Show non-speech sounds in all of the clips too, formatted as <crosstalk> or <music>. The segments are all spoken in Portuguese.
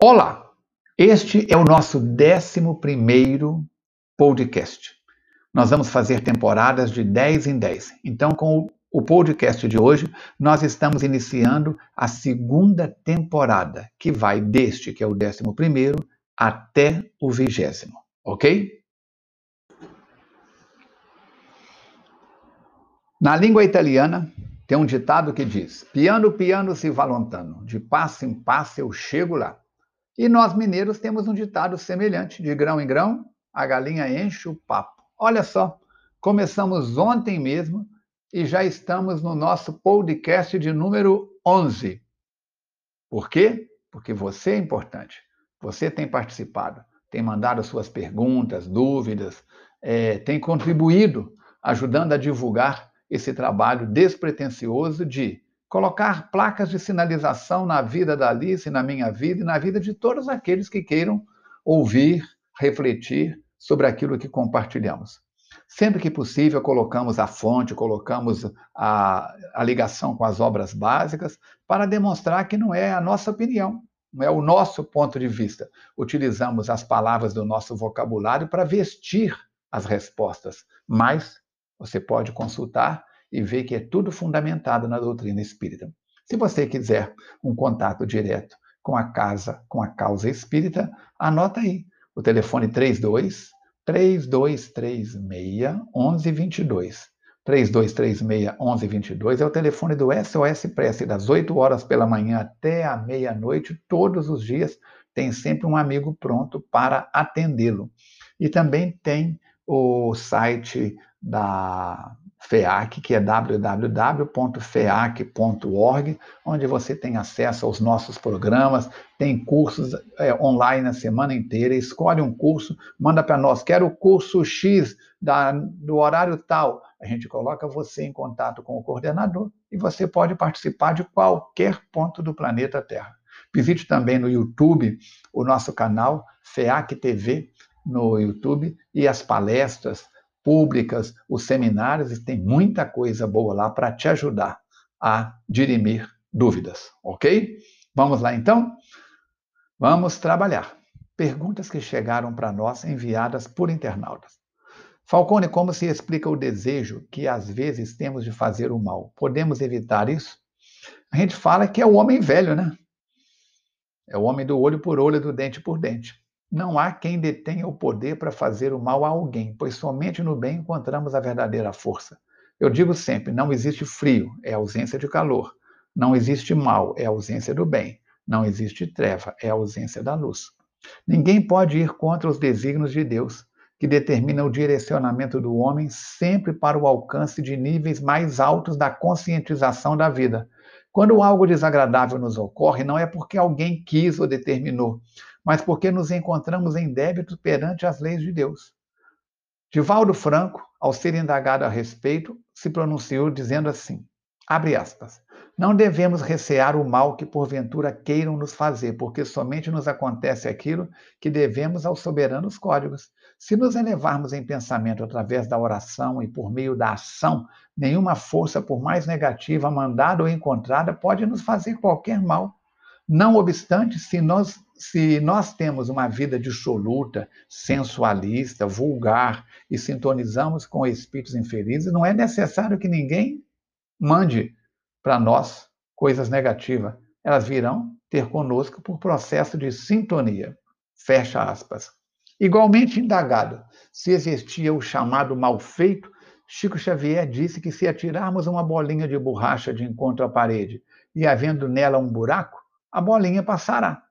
Olá, este é o nosso 11 podcast. Nós vamos fazer temporadas de 10 em 10. Então, com o podcast de hoje, nós estamos iniciando a segunda temporada, que vai deste, que é o 11, até o vigésimo, ok? Na língua italiana, tem um ditado que diz: piano, piano se va lontano, de passo em passo eu chego lá. E nós mineiros temos um ditado semelhante: de grão em grão, a galinha enche o papo. Olha só, começamos ontem mesmo e já estamos no nosso podcast de número 11. Por quê? Porque você é importante. Você tem participado, tem mandado suas perguntas, dúvidas, é, tem contribuído, ajudando a divulgar esse trabalho despretensioso de colocar placas de sinalização na vida da Alice, na minha vida e na vida de todos aqueles que queiram ouvir, refletir sobre aquilo que compartilhamos. Sempre que possível, colocamos a fonte, colocamos a, a ligação com as obras básicas para demonstrar que não é a nossa opinião, não é o nosso ponto de vista. Utilizamos as palavras do nosso vocabulário para vestir as respostas, mas você pode consultar e ver que é tudo fundamentado na doutrina espírita. Se você quiser um contato direto com a casa, com a causa espírita, anota aí o telefone 32 3236 1122. 3236 1122 é o telefone do SOS Prece, das 8 horas pela manhã até a meia-noite, todos os dias, tem sempre um amigo pronto para atendê-lo. E também tem o site da FEAC, que é www.feac.org, onde você tem acesso aos nossos programas, tem cursos é, online a semana inteira, escolhe um curso, manda para nós, quero o curso X da, do horário tal. A gente coloca você em contato com o coordenador e você pode participar de qualquer ponto do planeta Terra. Visite também no YouTube o nosso canal FEAC TV no YouTube e as palestras, públicas, os seminários, e tem muita coisa boa lá para te ajudar a dirimir dúvidas, ok? Vamos lá então? Vamos trabalhar. Perguntas que chegaram para nós enviadas por internautas. Falcone, como se explica o desejo que às vezes temos de fazer o mal? Podemos evitar isso? A gente fala que é o homem velho, né? É o homem do olho por olho, do dente por dente. Não há quem detenha o poder para fazer o mal a alguém, pois somente no bem encontramos a verdadeira força. Eu digo sempre: não existe frio, é ausência de calor. Não existe mal, é ausência do bem. Não existe treva, é ausência da luz. Ninguém pode ir contra os desígnios de Deus, que determina o direcionamento do homem sempre para o alcance de níveis mais altos da conscientização da vida. Quando algo desagradável nos ocorre, não é porque alguém quis ou determinou, mas porque nos encontramos em débito perante as leis de Deus. Divaldo Franco, ao ser indagado a respeito, se pronunciou dizendo assim: abre aspas. Não devemos recear o mal que porventura queiram nos fazer, porque somente nos acontece aquilo que devemos aos soberanos códigos. Se nos elevarmos em pensamento através da oração e por meio da ação, nenhuma força, por mais negativa, mandada ou encontrada, pode nos fazer qualquer mal. Não obstante, se nós, se nós temos uma vida dissoluta, sensualista, vulgar e sintonizamos com espíritos infelizes, não é necessário que ninguém mande para nós coisas negativas. Elas virão ter conosco por processo de sintonia. Fecha aspas. Igualmente indagado se existia o chamado mal feito, Chico Xavier disse que se atirarmos uma bolinha de borracha de encontro à parede e havendo nela um buraco, a bolinha passará.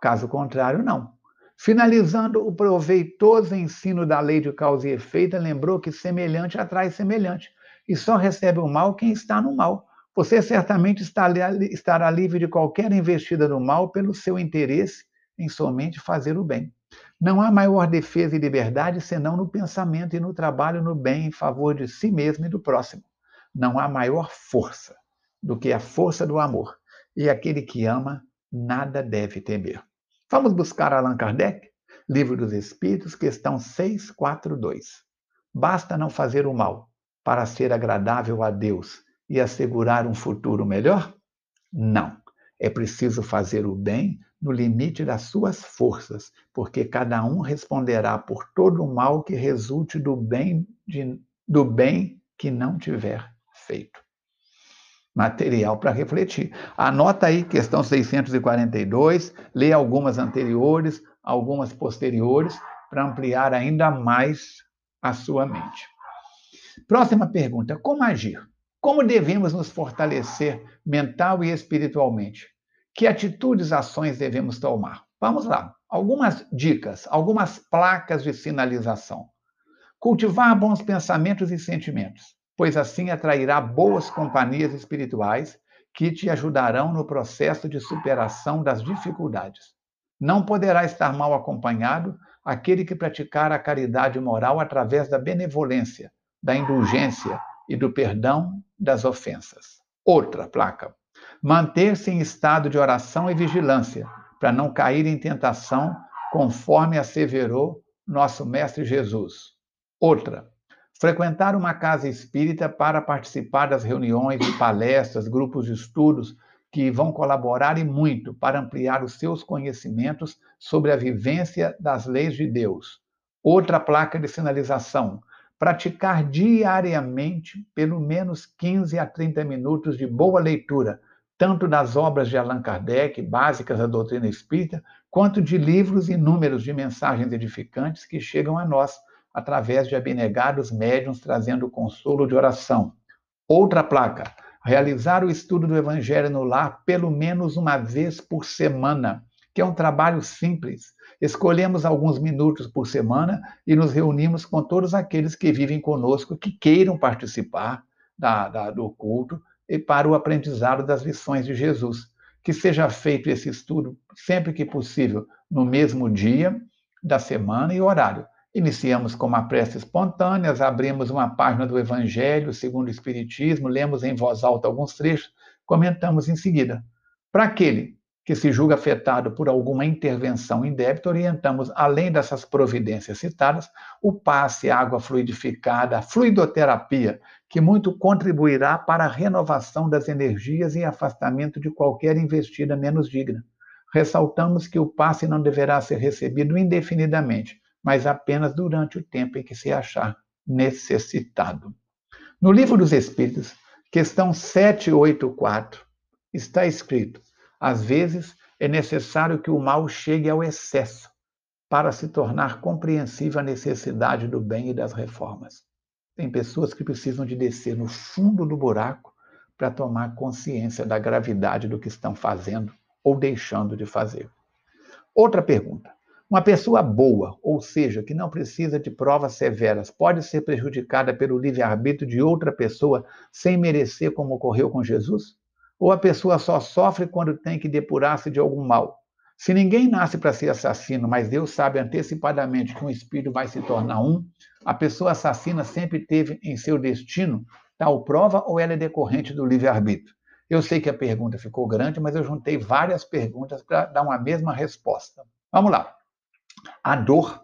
Caso contrário, não. Finalizando o proveitoso ensino da lei de causa e efeito, lembrou que semelhante atrai semelhante, e só recebe o mal quem está no mal. Você certamente estará livre de qualquer investida no mal pelo seu interesse em somente fazer o bem. Não há maior defesa e liberdade senão no pensamento e no trabalho no bem em favor de si mesmo e do próximo. Não há maior força do que a força do amor e aquele que ama nada deve temer. Vamos buscar Allan Kardec, Livro dos Espíritos, questão 642. Basta não fazer o mal para ser agradável a Deus e assegurar um futuro melhor? Não. É preciso fazer o bem no limite das suas forças, porque cada um responderá por todo o mal que resulte do bem, de, do bem que não tiver feito. Material para refletir. Anota aí, questão 642, lê algumas anteriores, algumas posteriores, para ampliar ainda mais a sua mente. Próxima pergunta: como agir? Como devemos nos fortalecer mental e espiritualmente? Que atitudes, ações devemos tomar? Vamos lá. Algumas dicas, algumas placas de sinalização. Cultivar bons pensamentos e sentimentos, pois assim atrairá boas companhias espirituais que te ajudarão no processo de superação das dificuldades. Não poderá estar mal acompanhado aquele que praticar a caridade moral através da benevolência, da indulgência e do perdão das ofensas. Outra placa. Manter-se em estado de oração e vigilância, para não cair em tentação, conforme asseverou nosso Mestre Jesus. Outra. Frequentar uma casa espírita para participar das reuniões palestras, grupos de estudos que vão colaborar e muito para ampliar os seus conhecimentos sobre a vivência das leis de Deus. Outra placa de sinalização: praticar diariamente pelo menos 15 a 30 minutos de boa leitura, tanto das obras de Allan Kardec, básicas da doutrina espírita, quanto de livros inúmeros de mensagens edificantes que chegam a nós através de abnegados médiuns trazendo consolo de oração. Outra placa: realizar o estudo do Evangelho no lar pelo menos uma vez por semana, que é um trabalho simples. Escolhemos alguns minutos por semana e nos reunimos com todos aqueles que vivem conosco, que queiram participar da, da, do culto e para o aprendizado das lições de Jesus. Que seja feito esse estudo sempre que possível, no mesmo dia da semana e horário. Iniciamos com uma prece espontânea, abrimos uma página do Evangelho segundo o Espiritismo, lemos em voz alta alguns trechos, comentamos em seguida. Para aquele que se julga afetado por alguma intervenção indébita, orientamos, além dessas providências citadas, o passe, água fluidificada, a fluidoterapia, que muito contribuirá para a renovação das energias e afastamento de qualquer investida menos digna. Ressaltamos que o passe não deverá ser recebido indefinidamente, mas apenas durante o tempo em que se achar necessitado. No Livro dos Espíritos, questão 784, está escrito: às vezes é necessário que o mal chegue ao excesso para se tornar compreensível a necessidade do bem e das reformas. Tem pessoas que precisam de descer no fundo do buraco para tomar consciência da gravidade do que estão fazendo ou deixando de fazer. Outra pergunta: uma pessoa boa, ou seja, que não precisa de provas severas, pode ser prejudicada pelo livre-arbítrio de outra pessoa sem merecer, como ocorreu com Jesus? Ou a pessoa só sofre quando tem que depurar-se de algum mal? Se ninguém nasce para ser assassino, mas Deus sabe antecipadamente que um espírito vai se tornar um, a pessoa assassina sempre teve em seu destino tal prova ou ela é decorrente do livre-arbítrio? Eu sei que a pergunta ficou grande, mas eu juntei várias perguntas para dar uma mesma resposta. Vamos lá. A dor,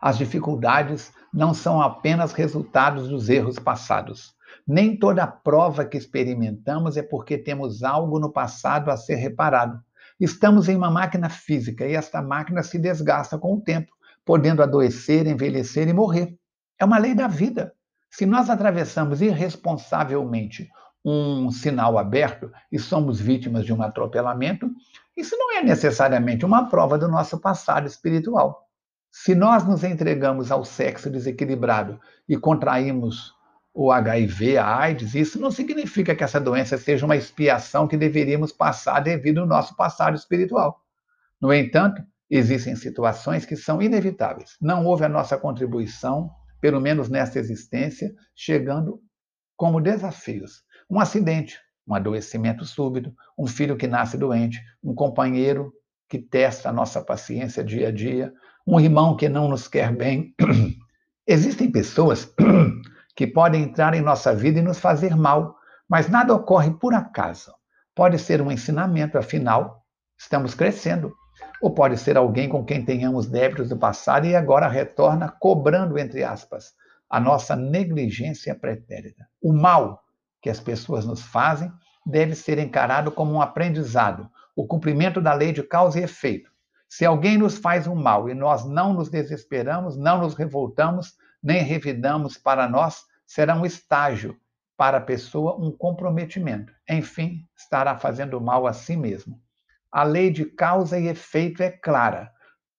as dificuldades não são apenas resultados dos erros passados. Nem toda prova que experimentamos é porque temos algo no passado a ser reparado. Estamos em uma máquina física e esta máquina se desgasta com o tempo, podendo adoecer, envelhecer e morrer. É uma lei da vida. Se nós atravessamos irresponsavelmente um sinal aberto e somos vítimas de um atropelamento, isso não é necessariamente uma prova do nosso passado espiritual. Se nós nos entregamos ao sexo desequilibrado e contraímos o HIV, a AIDS, isso não significa que essa doença seja uma expiação que deveríamos passar devido ao nosso passado espiritual. No entanto, existem situações que são inevitáveis. Não houve a nossa contribuição, pelo menos nesta existência, chegando como desafios. Um acidente, um adoecimento súbito, um filho que nasce doente, um companheiro que testa a nossa paciência dia a dia, um irmão que não nos quer bem. <clears throat> Existem pessoas <clears throat> que podem entrar em nossa vida e nos fazer mal, mas nada ocorre por acaso. Pode ser um ensinamento, afinal, estamos crescendo. Ou pode ser alguém com quem tenhamos débitos do passado e agora retorna cobrando, entre aspas, a nossa negligência pretérita. O mal que as pessoas nos fazem deve ser encarado como um aprendizado, o cumprimento da lei de causa e efeito. Se alguém nos faz um mal e nós não nos desesperamos, não nos revoltamos, nem revidamos para nós, será um estágio para a pessoa, um comprometimento. Enfim, estará fazendo mal a si mesmo. A lei de causa e efeito é clara.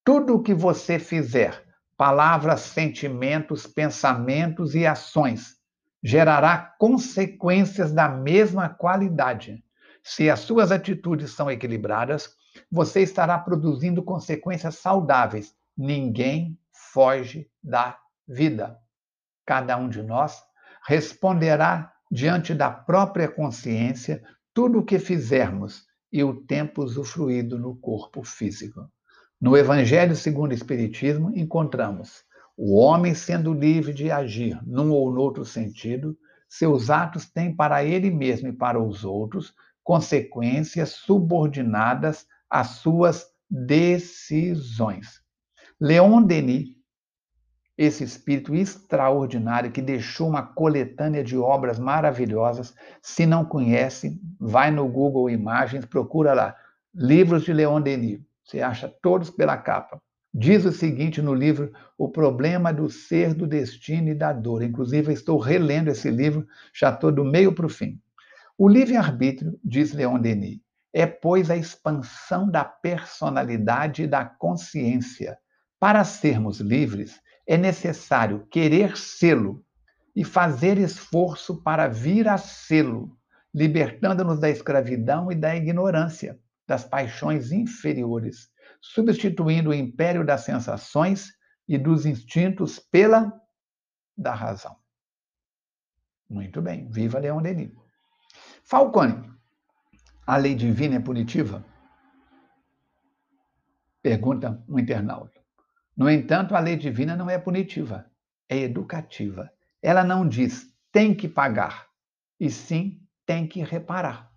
Tudo o que você fizer, palavras, sentimentos, pensamentos e ações, gerará consequências da mesma qualidade. Se as suas atitudes são equilibradas, você estará produzindo consequências saudáveis. Ninguém foge da vida. Cada um de nós responderá diante da própria consciência tudo o que fizermos e o tempo usufruído no corpo físico. No Evangelho segundo o Espiritismo, encontramos o homem sendo livre de agir num ou noutro sentido, seus atos têm para ele mesmo e para os outros consequências subordinadas às suas decisões. Leon Denis, esse espírito extraordinário que deixou uma coletânea de obras maravilhosas, se não conhece, vai no Google Imagens, procura lá, livros de Leon Denis. Você acha todos pela capa. Diz o seguinte no livro O Problema do Ser, do Destino e da Dor. Inclusive, estou relendo esse livro, já estou do meio para o fim. O livre-arbítrio, diz Leon Denis, é, pois, a expansão da personalidade e da consciência. Para sermos livres, é necessário querer sê-lo e fazer esforço para vir a sê-lo, libertando-nos da escravidão e da ignorância, das paixões inferiores, substituindo o império das sensações e dos instintos pela da razão. Muito bem, viva Leon Denis. Falcone, a lei divina é punitiva? Pergunta um internauta. No entanto, a lei divina não é punitiva, é educativa. Ela não diz tem que pagar, e sim tem que reparar.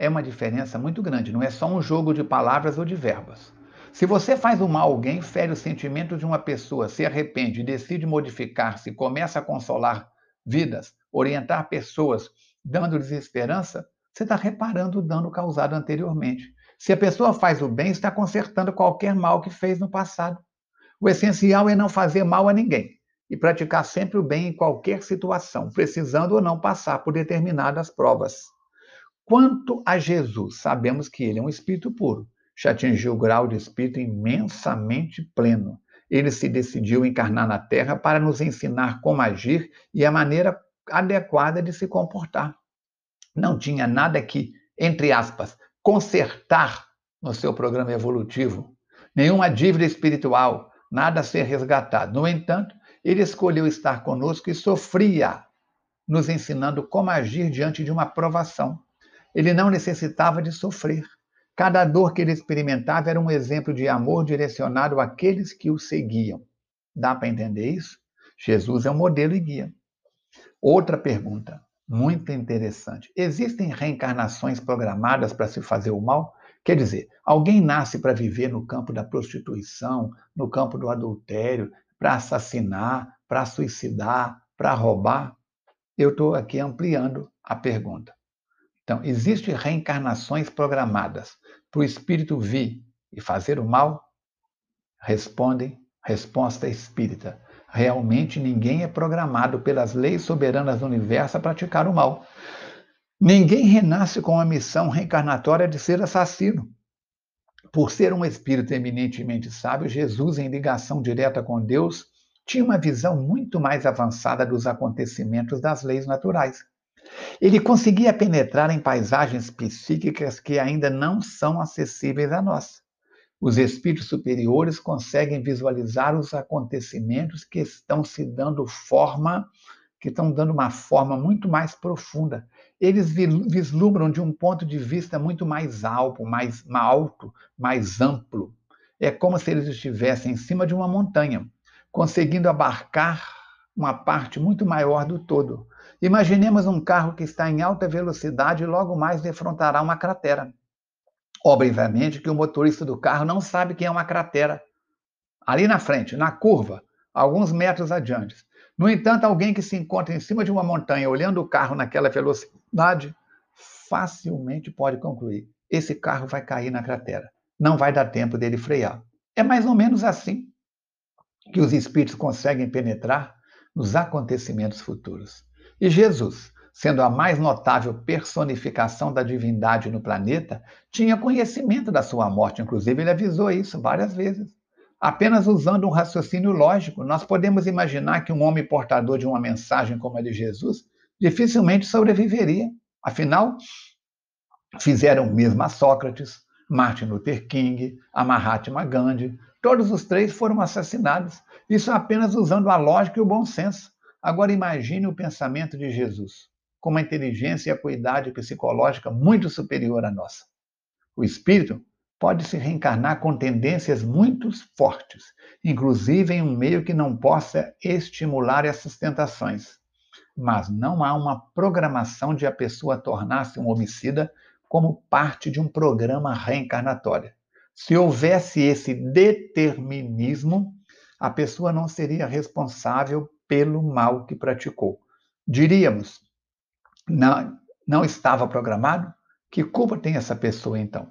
É uma diferença muito grande, não é só um jogo de palavras ou de verbas. Se você faz um mal a alguém, fere o sentimento de uma pessoa, se arrepende, decide modificar-se, começa a consolar vidas, orientar pessoas dando-lhes esperança, você está reparando o dano causado anteriormente. Se a pessoa faz o bem, está consertando qualquer mal que fez no passado. O essencial é não fazer mal a ninguém e praticar sempre o bem em qualquer situação, precisando ou não passar por determinadas provas. Quanto a Jesus, sabemos que ele é um espírito puro, já atingiu o grau de espírito imensamente pleno. Ele se decidiu encarnar na Terra para nos ensinar como agir e a maneira adequada de se comportar. Não tinha nada que, entre aspas, consertar no seu programa evolutivo, nenhuma dívida espiritual, nada a ser resgatado. No entanto, ele escolheu estar conosco e sofria, nos ensinando como agir diante de uma provação. Ele não necessitava de sofrer. Cada dor que ele experimentava era um exemplo de amor direcionado àqueles que o seguiam. Dá para entender isso? Jesus é um modelo e guia. Outra pergunta, muito interessante. Existem reencarnações programadas para se fazer o mal? Quer dizer, alguém nasce para viver no campo da prostituição, no campo do adultério, para assassinar, para suicidar, para roubar? Eu estou aqui ampliando a pergunta. Então, existem reencarnações programadas para o espírito vir e fazer o mal? Respondem, resposta espírita. Realmente ninguém é programado pelas leis soberanas do universo a praticar o mal. Ninguém renasce com a missão reencarnatória de ser assassino. Por ser um espírito eminentemente sábio, Jesus, em ligação direta com Deus, tinha uma visão muito mais avançada dos acontecimentos das leis naturais. Ele conseguia penetrar em paisagens psíquicas que ainda não são acessíveis a nós. Os espíritos superiores conseguem visualizar os acontecimentos que estão se dando forma, que estão dando uma forma muito mais profunda. Eles vislumbram de um ponto de vista muito mais alto, mais alto, mais amplo. É como se eles estivessem em cima de uma montanha, conseguindo abarcar uma parte muito maior do todo. Imaginemos um carro que está em alta velocidade e logo mais defrontará uma cratera. Obviamente que o motorista do carro não sabe que é uma cratera. Ali na frente, na curva, alguns metros adiante. No entanto, alguém que se encontra em cima de uma montanha olhando o carro naquela velocidade facilmente pode concluir: esse carro vai cair na cratera. Não vai dar tempo dele frear. É mais ou menos assim que os espíritos conseguem penetrar nos acontecimentos futuros. E Jesus, sendo a mais notável personificação da divindade no planeta, tinha conhecimento da sua morte. Inclusive, ele avisou isso várias vezes. Apenas usando um raciocínio lógico, nós podemos imaginar que um homem portador de uma mensagem como a de Jesus dificilmente sobreviveria. Afinal, fizeram o mesmo a Sócrates, Martin Luther King, a Mahatma Gandhi. Todos os três foram assassinados. Isso apenas usando a lógica e o bom senso. Agora imagine o pensamento de Jesus, com uma inteligência e acuidade psicológica muito superior à nossa. O espírito pode se reencarnar com tendências muito fortes, inclusive em um meio que não possa estimular essas tentações. Mas não há uma programação de a pessoa tornar-se um homicida como parte de um programa reencarnatório. Se houvesse esse determinismo, a pessoa não seria responsável pelo mal que praticou. Diríamos, não, não estava programado? Que culpa tem essa pessoa então?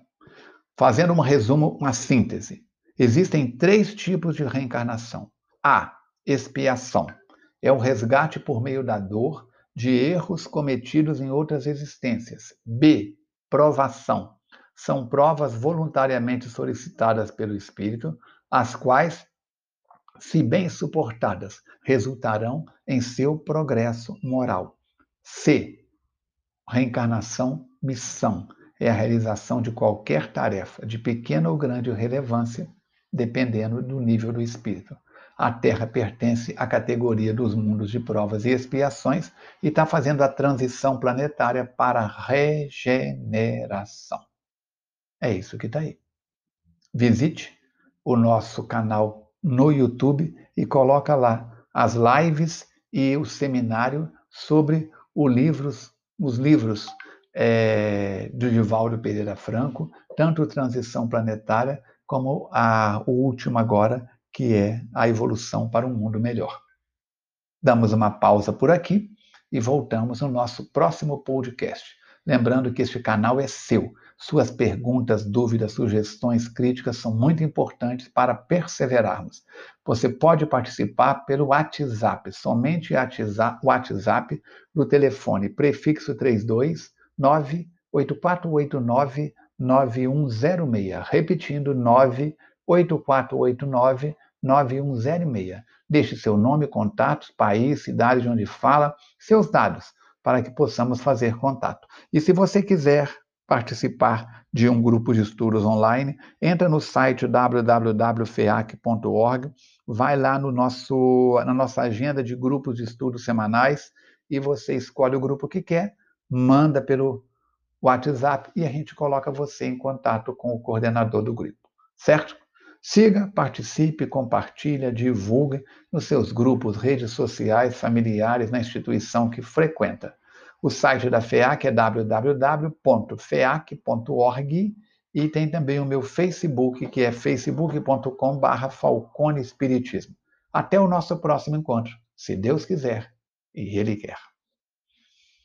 Fazendo um resumo, uma síntese. Existem três tipos de reencarnação. A. Expiação. É o resgate por meio da dor de erros cometidos em outras existências. B. Provação. São provas voluntariamente solicitadas pelo espírito, as quais, se bem suportadas, resultarão em seu progresso moral. C. Reencarnação, missão é a realização de qualquer tarefa, de pequena ou grande relevância, dependendo do nível do espírito. A Terra pertence à categoria dos mundos de provas e expiações e está fazendo a transição planetária para regeneração. É isso que está aí. Visite o nosso canal no YouTube e coloca lá as lives e o seminário sobre livros, os livros é, do Divaldo Pereira Franco, tanto Transição Planetária como a, o último agora, que é a evolução para um mundo melhor. Damos uma pausa por aqui e voltamos no nosso próximo podcast. Lembrando que este canal é seu. Suas perguntas, dúvidas, sugestões, críticas são muito importantes para perseverarmos. Você pode participar pelo WhatsApp, somente o WhatsApp do telefone prefixo 32 98489 9106. Repetindo, 98489 9106. Deixe seu nome, contatos, país, cidade de onde fala, seus dados, para que possamos fazer contato. E se você quiser participar de um grupo de estudos online, entra no site www.feac.org, vai lá no nosso, na nossa agenda de grupos de estudos semanais e você escolhe o grupo que quer manda pelo WhatsApp e a gente coloca você em contato com o coordenador do grupo, certo? Siga, participe, compartilhe, divulgue nos seus grupos, redes sociais, familiares, na instituição que frequenta. O site da FEAC é www.feac.org e tem também o meu Facebook, que é facebook.com.br Falcone Espiritismo. Até o nosso próximo encontro, se Deus quiser e Ele quer.